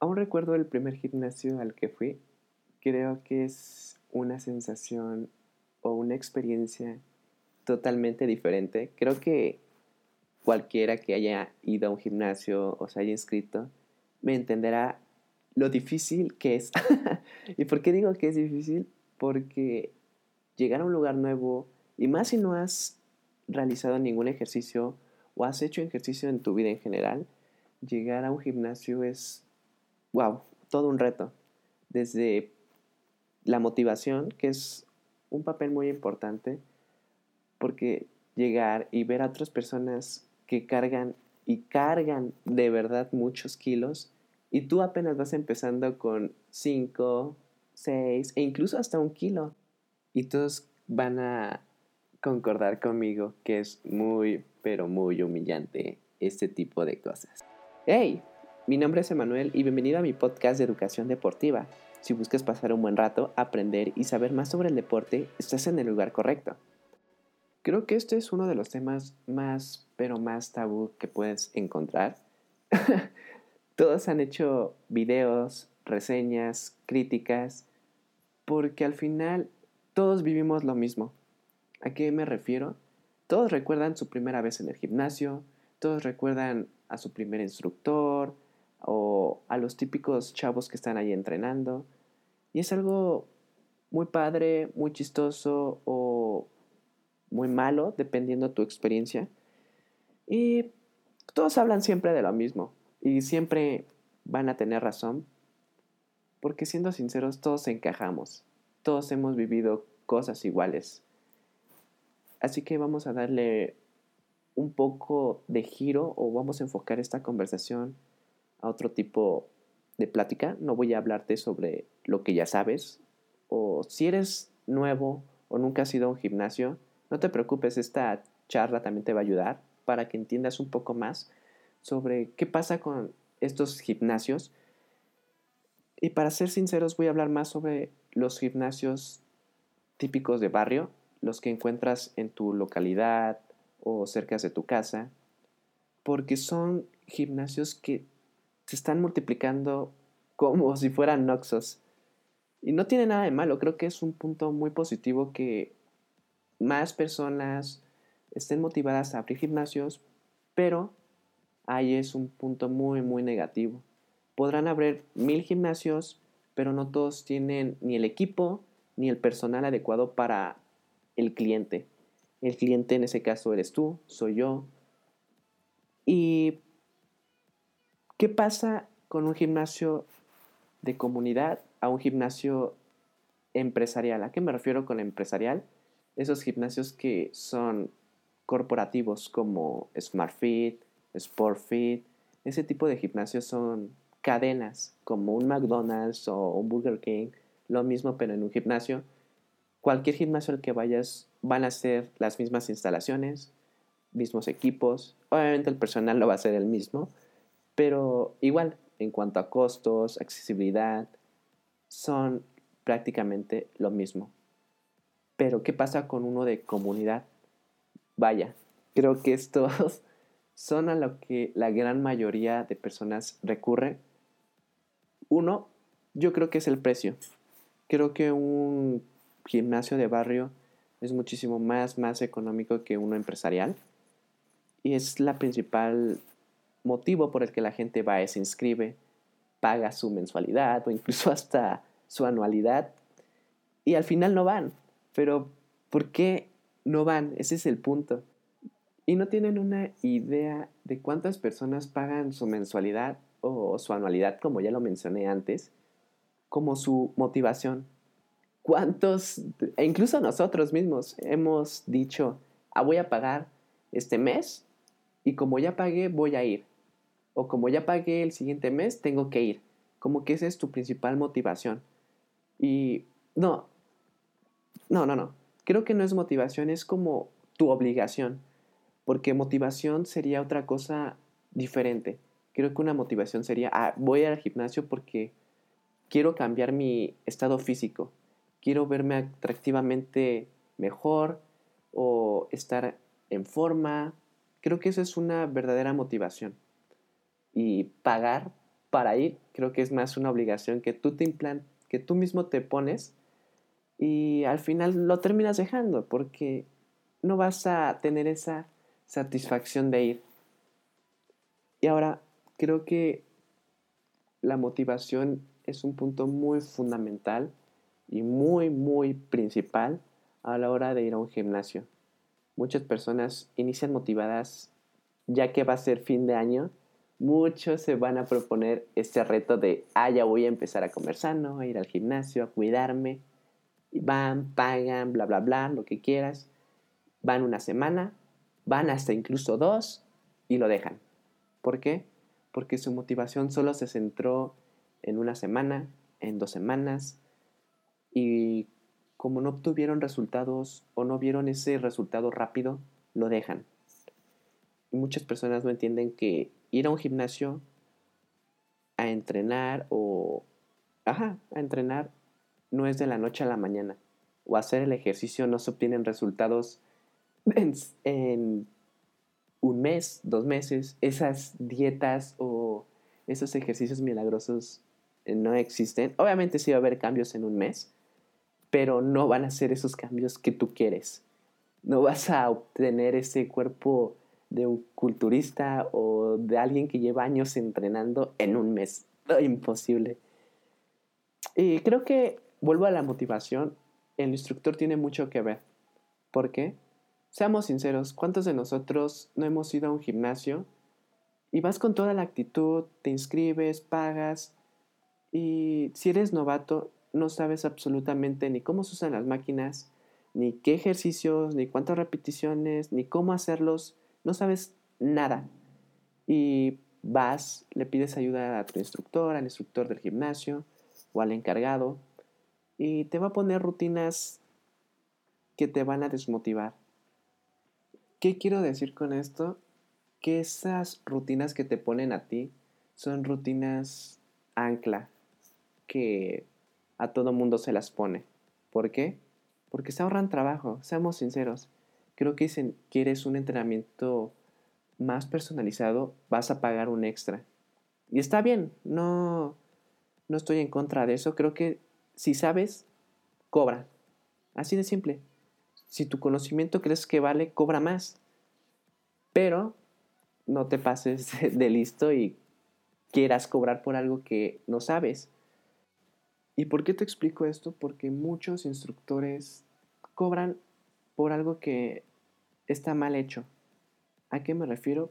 Aún recuerdo el primer gimnasio al que fui. Creo que es una sensación o una experiencia totalmente diferente. Creo que cualquiera que haya ido a un gimnasio o se haya inscrito me entenderá lo difícil que es. ¿Y por qué digo que es difícil? Porque llegar a un lugar nuevo, y más si no has realizado ningún ejercicio o has hecho ejercicio en tu vida en general, llegar a un gimnasio es, wow, todo un reto. Desde la motivación, que es un papel muy importante, porque llegar y ver a otras personas que cargan y cargan de verdad muchos kilos, y tú apenas vas empezando con 5, 6 e incluso hasta un kilo. Y todos van a concordar conmigo que es muy, pero muy humillante este tipo de cosas. ¡Hey! Mi nombre es Emanuel y bienvenido a mi podcast de educación deportiva. Si buscas pasar un buen rato, aprender y saber más sobre el deporte, estás en el lugar correcto. Creo que este es uno de los temas más, pero más tabú que puedes encontrar. Todos han hecho videos, reseñas, críticas, porque al final todos vivimos lo mismo. ¿A qué me refiero? Todos recuerdan su primera vez en el gimnasio, todos recuerdan a su primer instructor o a los típicos chavos que están ahí entrenando. Y es algo muy padre, muy chistoso o muy malo, dependiendo de tu experiencia. Y todos hablan siempre de lo mismo y siempre van a tener razón, porque siendo sinceros, todos encajamos, todos hemos vivido cosas iguales. Así que vamos a darle un poco de giro o vamos a enfocar esta conversación a otro tipo de plática. No voy a hablarte sobre lo que ya sabes o si eres nuevo o nunca has ido a un gimnasio, no te preocupes, esta charla también te va a ayudar para que entiendas un poco más sobre qué pasa con estos gimnasios. Y para ser sinceros voy a hablar más sobre los gimnasios típicos de barrio, los que encuentras en tu localidad o cerca de tu casa, porque son gimnasios que se están multiplicando como si fueran noxos. Y no tiene nada de malo, creo que es un punto muy positivo que más personas estén motivadas a abrir gimnasios, pero ahí es un punto muy, muy negativo. Podrán abrir mil gimnasios, pero no todos tienen ni el equipo ni el personal adecuado para el cliente. El cliente en ese caso eres tú, soy yo. ¿Y qué pasa con un gimnasio de comunidad a un gimnasio empresarial? ¿A qué me refiero con empresarial? Esos gimnasios que son corporativos como SmartFit, SportFit, ese tipo de gimnasios son cadenas como un McDonald's o un Burger King, lo mismo pero en un gimnasio cualquier gimnasio al que vayas van a ser las mismas instalaciones, mismos equipos. Obviamente el personal no va a ser el mismo, pero igual en cuanto a costos, accesibilidad, son prácticamente lo mismo. Pero ¿qué pasa con uno de comunidad? Vaya, creo que estos son a lo que la gran mayoría de personas recurre. Uno, yo creo que es el precio. Creo que un gimnasio de barrio es muchísimo más, más económico que uno empresarial. Y es la principal motivo por el que la gente va y se inscribe, paga su mensualidad o incluso hasta su anualidad y al final no van. Pero, ¿por qué no van? Ese es el punto. Y no tienen una idea de cuántas personas pagan su mensualidad o su anualidad, como ya lo mencioné antes, como su motivación ¿Cuántos, e incluso nosotros mismos, hemos dicho, ah, voy a pagar este mes y como ya pagué, voy a ir? O como ya pagué el siguiente mes, tengo que ir. Como que esa es tu principal motivación. Y no, no, no, no. Creo que no es motivación, es como tu obligación. Porque motivación sería otra cosa diferente. Creo que una motivación sería, ah, voy al gimnasio porque quiero cambiar mi estado físico quiero verme atractivamente mejor o estar en forma. Creo que esa es una verdadera motivación. Y pagar para ir, Creo que es más una obligación que tú te implant que tú mismo te pones y al final lo terminas dejando porque no vas a tener esa satisfacción de ir. Y ahora creo que la motivación es un punto muy fundamental y muy, muy principal a la hora de ir a un gimnasio. Muchas personas inician motivadas ya que va a ser fin de año. Muchos se van a proponer este reto de, ah, ya voy a empezar a comer sano, a ir al gimnasio, a cuidarme. Y van, pagan, bla, bla, bla, lo que quieras. Van una semana, van hasta incluso dos y lo dejan. ¿Por qué? Porque su motivación solo se centró en una semana, en dos semanas, y como no obtuvieron resultados o no vieron ese resultado rápido, lo dejan. Y muchas personas no entienden que ir a un gimnasio a entrenar o... Ajá, a entrenar no es de la noche a la mañana. O hacer el ejercicio no se obtienen resultados en, en un mes, dos meses. Esas dietas o esos ejercicios milagrosos no existen. Obviamente sí va a haber cambios en un mes, pero no van a ser esos cambios que tú quieres. No vas a obtener ese cuerpo de un culturista o de alguien que lleva años entrenando en un mes. imposible. Y creo que vuelvo a la motivación. El instructor tiene mucho que ver. ¿Por qué? Seamos sinceros, ¿cuántos de nosotros no hemos ido a un gimnasio y vas con toda la actitud, te inscribes, pagas y si eres novato no sabes absolutamente ni cómo se usan las máquinas, ni qué ejercicios, ni cuántas repeticiones, ni cómo hacerlos, no sabes nada. Y vas, le pides ayuda a tu instructor, al instructor del gimnasio o al encargado, y te va a poner rutinas que te van a desmotivar. ¿Qué quiero decir con esto? Que esas rutinas que te ponen a ti son rutinas ancla, que a todo mundo se las pone. ¿Por qué? Porque se ahorran trabajo, seamos sinceros. Creo que si quieres un entrenamiento más personalizado, vas a pagar un extra. Y está bien, no, no estoy en contra de eso. Creo que si sabes, cobra. Así de simple. Si tu conocimiento crees que vale, cobra más. Pero no te pases de listo y quieras cobrar por algo que no sabes. ¿Y por qué te explico esto? Porque muchos instructores cobran por algo que está mal hecho. ¿A qué me refiero?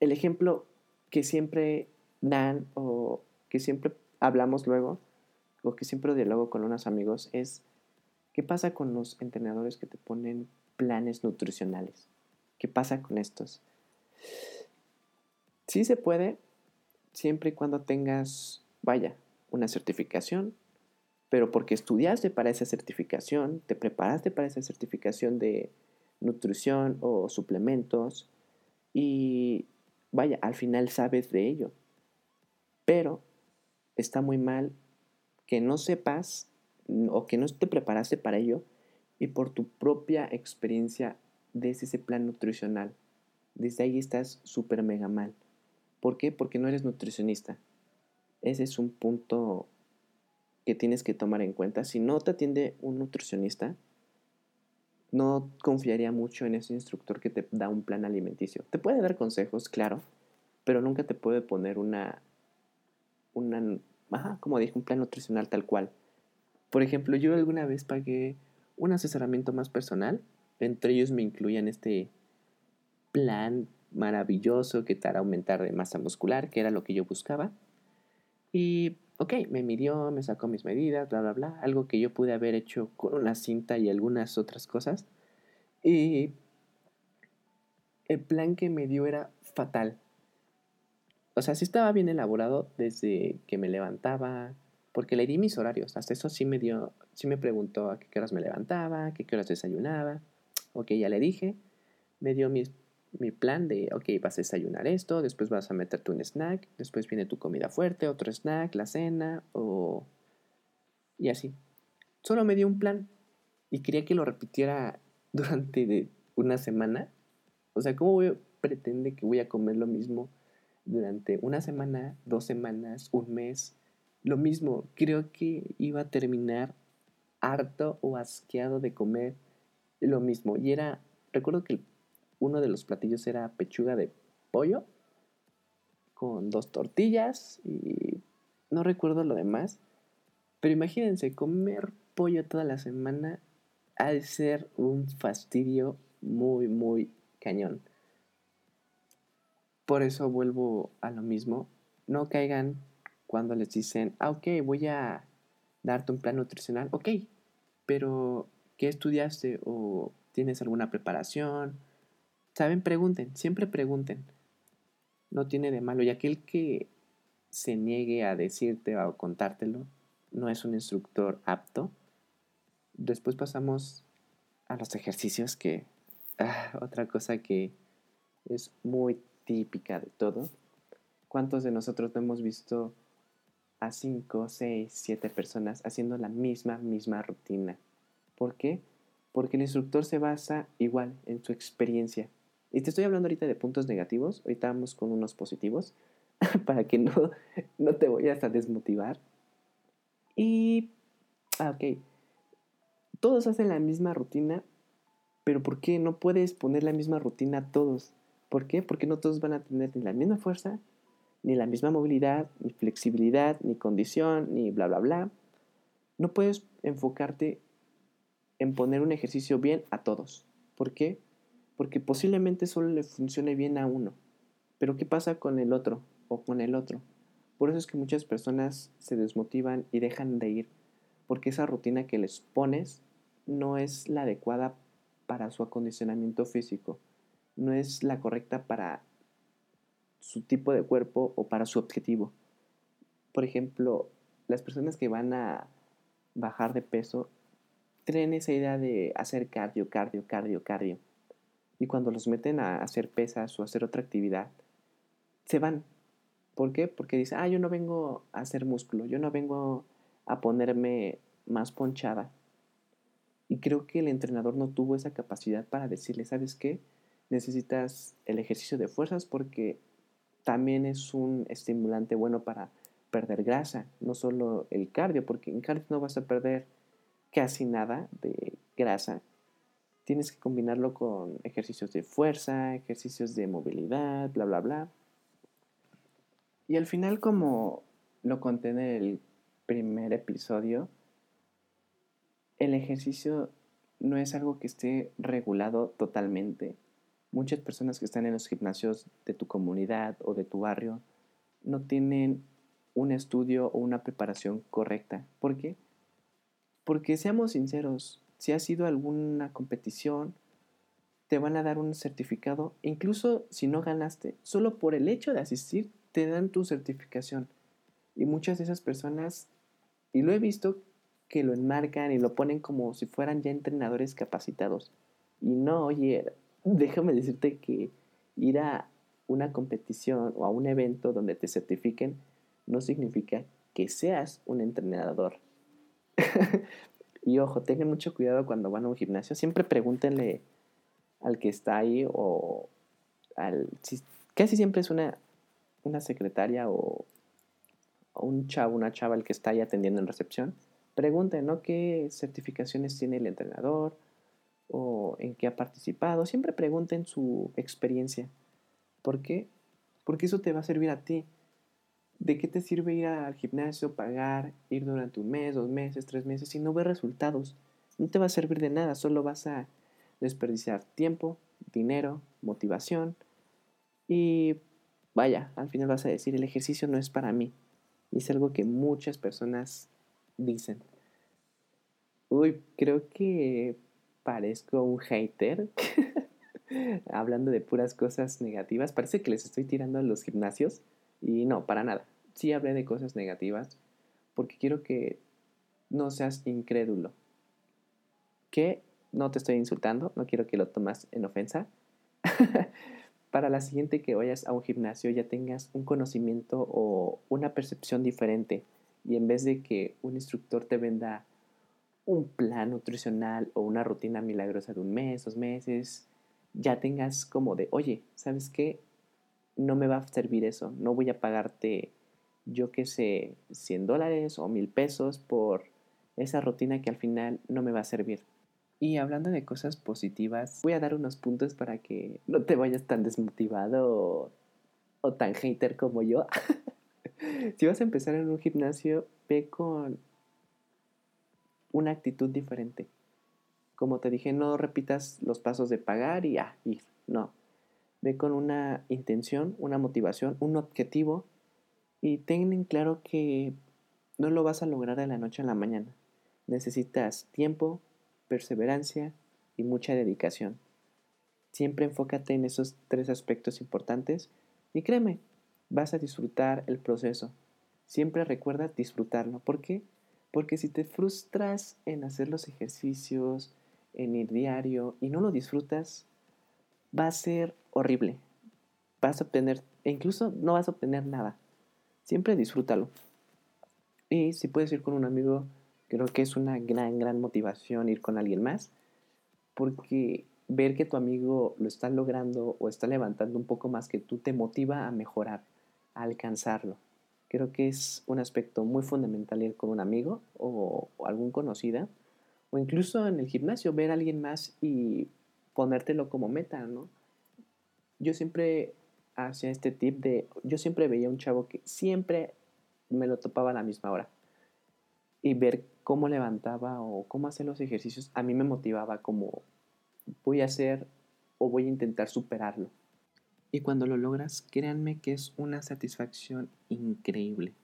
El ejemplo que siempre dan o que siempre hablamos luego o que siempre dialogo con unos amigos es ¿qué pasa con los entrenadores que te ponen planes nutricionales? ¿Qué pasa con estos? Sí se puede siempre y cuando tengas, vaya, una certificación pero porque estudiaste para esa certificación, te preparaste para esa certificación de nutrición o suplementos y vaya, al final sabes de ello. Pero está muy mal que no sepas o que no te preparaste para ello y por tu propia experiencia des ese plan nutricional. Desde ahí estás súper mega mal. ¿Por qué? Porque no eres nutricionista. Ese es un punto que tienes que tomar en cuenta. Si no te atiende un nutricionista, no confiaría mucho en ese instructor que te da un plan alimenticio. Te puede dar consejos, claro, pero nunca te puede poner una, una, ajá, como dije, un plan nutricional tal cual. Por ejemplo, yo alguna vez pagué un asesoramiento más personal, entre ellos me incluían este plan maravilloso que te hará aumentar de masa muscular, que era lo que yo buscaba. Y ok, me midió, me sacó mis medidas, bla, bla, bla, algo que yo pude haber hecho con una cinta y algunas otras cosas. Y el plan que me dio era fatal. O sea, sí estaba bien elaborado desde que me levantaba, porque le di mis horarios. Hasta eso sí me dio, sí me preguntó a qué horas me levantaba, a qué horas desayunaba. Ok, ya le dije. Me dio mis mi plan de, ok, vas a desayunar esto, después vas a meterte un snack, después viene tu comida fuerte, otro snack, la cena, o... y así. Solo me dio un plan y quería que lo repitiera durante una semana. O sea, ¿cómo pretende que voy a comer lo mismo durante una semana, dos semanas, un mes, lo mismo, creo que iba a terminar harto o asqueado de comer lo mismo. Y era, recuerdo que uno de los platillos era pechuga de pollo con dos tortillas y no recuerdo lo demás. Pero imagínense, comer pollo toda la semana ha de ser un fastidio muy, muy cañón. Por eso vuelvo a lo mismo. No caigan cuando les dicen, ah, ok, voy a darte un plan nutricional. Ok, pero ¿qué estudiaste? ¿O tienes alguna preparación? ¿Saben? Pregunten, siempre pregunten. No tiene de malo. Y aquel que se niegue a decirte o contártelo no es un instructor apto. Después pasamos a los ejercicios que... Ah, otra cosa que es muy típica de todo. ¿Cuántos de nosotros no hemos visto a 5, 6, 7 personas haciendo la misma, misma rutina? ¿Por qué? Porque el instructor se basa igual en su experiencia. Y te estoy hablando ahorita de puntos negativos, ahorita vamos con unos positivos, para que no, no te vayas a desmotivar. Y, ah, ok, todos hacen la misma rutina, pero ¿por qué no puedes poner la misma rutina a todos? ¿Por qué? Porque no todos van a tener ni la misma fuerza, ni la misma movilidad, ni flexibilidad, ni condición, ni bla, bla, bla. No puedes enfocarte en poner un ejercicio bien a todos. ¿Por qué? Porque posiblemente solo le funcione bien a uno. Pero ¿qué pasa con el otro o con el otro? Por eso es que muchas personas se desmotivan y dejan de ir, porque esa rutina que les pones no es la adecuada para su acondicionamiento físico, no es la correcta para su tipo de cuerpo o para su objetivo. Por ejemplo, las personas que van a bajar de peso tienen esa idea de hacer cardio, cardio, cardio, cardio. Y cuando los meten a hacer pesas o hacer otra actividad, se van. ¿Por qué? Porque dicen, ah, yo no vengo a hacer músculo, yo no vengo a ponerme más ponchada. Y creo que el entrenador no tuvo esa capacidad para decirle, ¿sabes qué? Necesitas el ejercicio de fuerzas porque también es un estimulante bueno para perder grasa, no solo el cardio, porque en cardio no vas a perder casi nada de grasa, tienes que combinarlo con ejercicios de fuerza, ejercicios de movilidad, bla, bla, bla. Y al final, como lo conté en el primer episodio, el ejercicio no es algo que esté regulado totalmente. Muchas personas que están en los gimnasios de tu comunidad o de tu barrio no tienen un estudio o una preparación correcta. ¿Por qué? Porque seamos sinceros, si has ido a alguna competición, te van a dar un certificado, incluso si no ganaste, solo por el hecho de asistir, te dan tu certificación. Y muchas de esas personas, y lo he visto, que lo enmarcan y lo ponen como si fueran ya entrenadores capacitados. Y no, oye, déjame decirte que ir a una competición o a un evento donde te certifiquen no significa que seas un entrenador. y ojo, tengan mucho cuidado cuando van a un gimnasio. Siempre pregúntenle al que está ahí o al... casi siempre es una, una secretaria o, un chavo, una chava el que está ahí atendiendo en recepción. Pregunten, ¿no? ¿Qué certificaciones tiene el entrenador? ¿O en qué ha participado? Siempre pregunten su experiencia. ¿Por qué? Porque eso te va a servir a ti. ¿De qué te sirve ir al gimnasio, pagar, ir durante un mes, dos meses, tres meses si no ves resultados? No te va a servir de nada, solo vas a desperdiciar tiempo, dinero, motivación y vaya, al final vas a decir el ejercicio no es para mí. Y es algo que muchas personas dicen. Uy, creo que parezco un hater. Hablando de puras cosas negativas. Parece que les estoy tirando a los gimnasios. Y no, para nada. Sí hablé de cosas negativas porque quiero que no seas incrédulo. Que no te estoy insultando, no quiero que lo tomas en ofensa. para la siguiente que vayas a un gimnasio ya tengas un conocimiento o una percepción diferente y en vez de que un instructor te venda un plan nutricional o una rutina milagrosa de un mes, dos meses, ya tengas como de, oye, ¿sabes qué? no me va a servir eso. No voy a pagarte, yo qué sé, 100 dólares o mil pesos por esa rutina que al final no me va a servir. Y hablando de cosas positivas, voy a dar unos puntos para que no te vayas tan desmotivado o, o tan hater como yo. si vas a empezar en un gimnasio, ve con una actitud diferente. Como te dije, no repitas los pasos de pagar y ah, ir. No. Ve con una intención, una motivación, un objetivo y ten en claro que no lo vas a lograr de la noche a la mañana. Necesitas tiempo, perseverancia y mucha dedicación. Siempre enfócate en esos tres aspectos importantes y créeme, vas a disfrutar el proceso. Siempre recuerda disfrutarlo. ¿Por qué? Porque si te frustras en hacer los ejercicios, en ir diario y no lo disfrutas, va a ser horrible. Vas a obtener, e incluso no vas a obtener nada. Siempre disfrútalo. Y si puedes ir con un amigo, creo que es una gran, gran motivación ir con alguien más. Porque ver que tu amigo lo está logrando o está levantando un poco más que tú te motiva a mejorar, a alcanzarlo. Creo que es un aspecto muy fundamental ir con un amigo o, o algún conocida o incluso en el gimnasio, ver a alguien más y ponértelo como meta, ¿no? Yo siempre hacía este tip de, yo siempre veía un chavo que siempre me lo topaba a la misma hora. Y ver cómo levantaba o cómo hacer los ejercicios, a mí me motivaba como voy a hacer o voy a intentar superarlo. Y cuando lo logras, créanme que es una satisfacción increíble.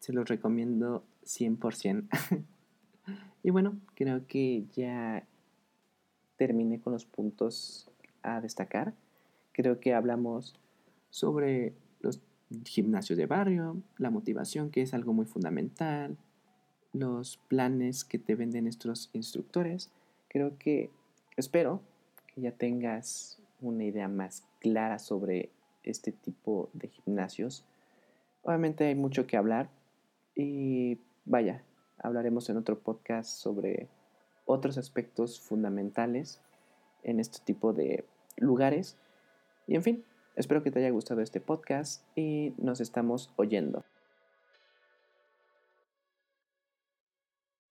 Se los recomiendo 100%. Y bueno, creo que ya terminé con los puntos a destacar. Creo que hablamos sobre los gimnasios de barrio, la motivación, que es algo muy fundamental, los planes que te venden estos instructores. Creo que espero que ya tengas una idea más clara sobre este tipo de gimnasios. Obviamente hay mucho que hablar y vaya, hablaremos en otro podcast sobre otros aspectos fundamentales en este tipo de lugares. Y en fin, espero que te haya gustado este podcast y nos estamos oyendo.